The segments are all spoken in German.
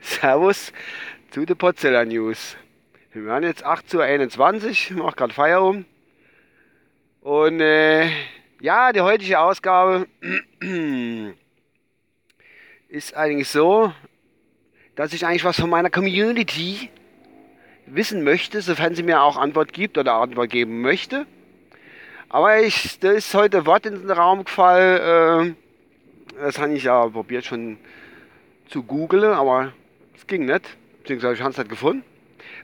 Servus zu den Potzella News. Wir haben jetzt 8.21 Uhr, mache gerade Feierabend. Und äh, ja, die heutige Ausgabe ist eigentlich so, dass ich eigentlich was von meiner Community wissen möchte, sofern sie mir auch Antwort gibt oder Antwort geben möchte. Aber ich, da ist heute Wort in den Raum gefallen. Äh, das habe ich ja probiert schon zu googeln, aber es ging nicht. Beziehungsweise ich habe es nicht gefunden.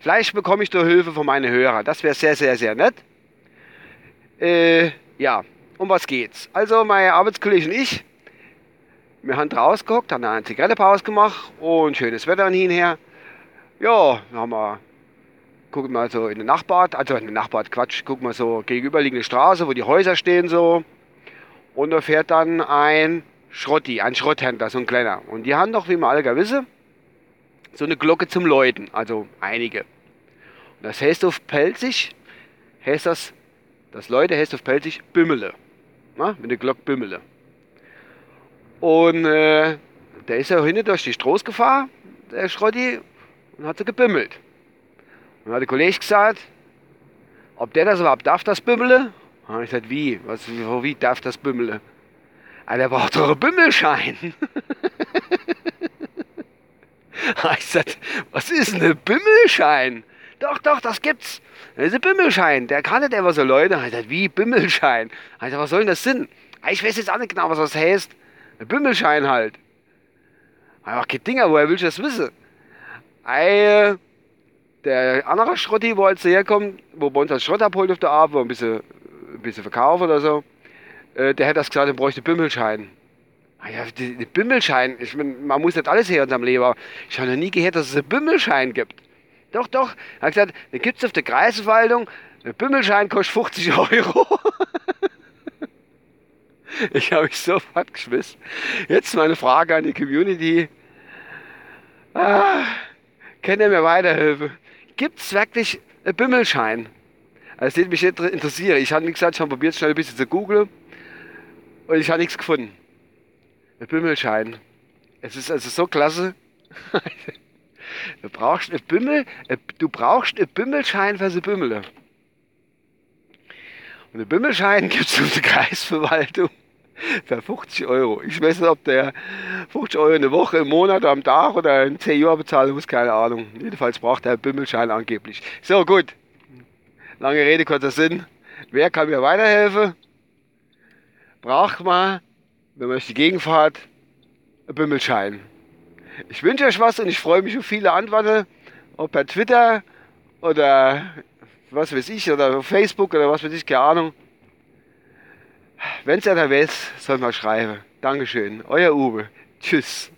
Vielleicht bekomme ich da Hilfe von meinen Hörern. Das wäre sehr, sehr, sehr nett. Äh, ja, um was geht's? Also, meine Arbeitskollege und ich, wir haben draußen geguckt, haben eine Zigarettenpause gemacht und schönes Wetter hinher. Ja, dann haben wir gucken mal so in den Nachbart, also in den Nachbart, Quatsch, gucken wir so gegenüberliegende Straße, wo die Häuser stehen so. Und da fährt dann ein Schrotti, ein Schrotthändler, so ein kleiner. Und die haben doch, wie wir alle wissen, so eine Glocke zum Läuten, also einige. Und das heißt auf Pelzig, heißt das, das Leute heißt auf Pelzig Bümmele. Na, mit der Glocke Bümmele. Und äh, der ist ja hinten durch die Straße gefahren, der Schrotti, und hat so gebümmelt. Dann hat der Kollege gesagt, ob der das überhaupt darf, das Bümmele? Habe ich gesagt, wie? Was, wie darf das Bümmele? Ah, der braucht doch einen Bümmelschein. ich gesagt, was ist denn ein Bümmelschein? Doch, doch, das gibt's. Das ist ein Bümmelschein. Der kann nicht immer so Leute. Ich gesagt, wie Bümmelschein? Ich gesagt, was soll denn das Sinn? Ich weiß jetzt auch nicht genau, was das heißt. Ein Bümmelschein halt. Einfach kein Dinger, woher willst du das wissen? Ei, der andere Schrotti, wo jetzt herkommt, wo bei uns als Schrott abholt auf der Arbeit, wo ein bisschen, ein bisschen verkauft oder so, äh, der hat das gesagt, er bräuchte Bümmelschein. Ah ja, die, die Bümmelschein, ich mein, man muss nicht alles her in seinem Leben, ich habe noch nie gehört, dass es einen Bümmelschein gibt. Doch, doch, er hat gesagt, den gibt es auf der Kreisverwaltung, der Bümmelschein kostet 50 Euro. ich habe mich sofort geschmissen. Jetzt meine Frage an die Community. Ah, kann ihr mir weiterhelfen? Gibt es wirklich einen Bümmelschein? Also, das würde mich interessieren. Ich habe gesagt, ich habe probiert, schnell ein bisschen zu googeln. Und ich habe nichts gefunden. Ein Bümmelschein. Es ist also so klasse. du brauchst einen Bümmel, du brauchst einen Bümmelschein für die Bümmel. Und einen Bümmelschein gibt es auf der Kreisverwaltung für 50 Euro. Ich weiß nicht, ob der 50 Euro eine Woche, im Monat, am Tag oder in 10 Jahren bezahlen muss, keine Ahnung. Jedenfalls braucht er einen Bümmelschein angeblich. So, gut. Lange Rede, kurzer Sinn. Wer kann mir weiterhelfen? Braucht man, wenn man durch die Gegend fährt, einen Bümmelschein. Ich wünsche euch was und ich freue mich auf viele Antworten, ob per Twitter oder was weiß ich, oder Facebook oder was weiß ich, keine Ahnung. Wenn es einer weiß, soll mal schreiben. Dankeschön. Euer Uwe. Tschüss.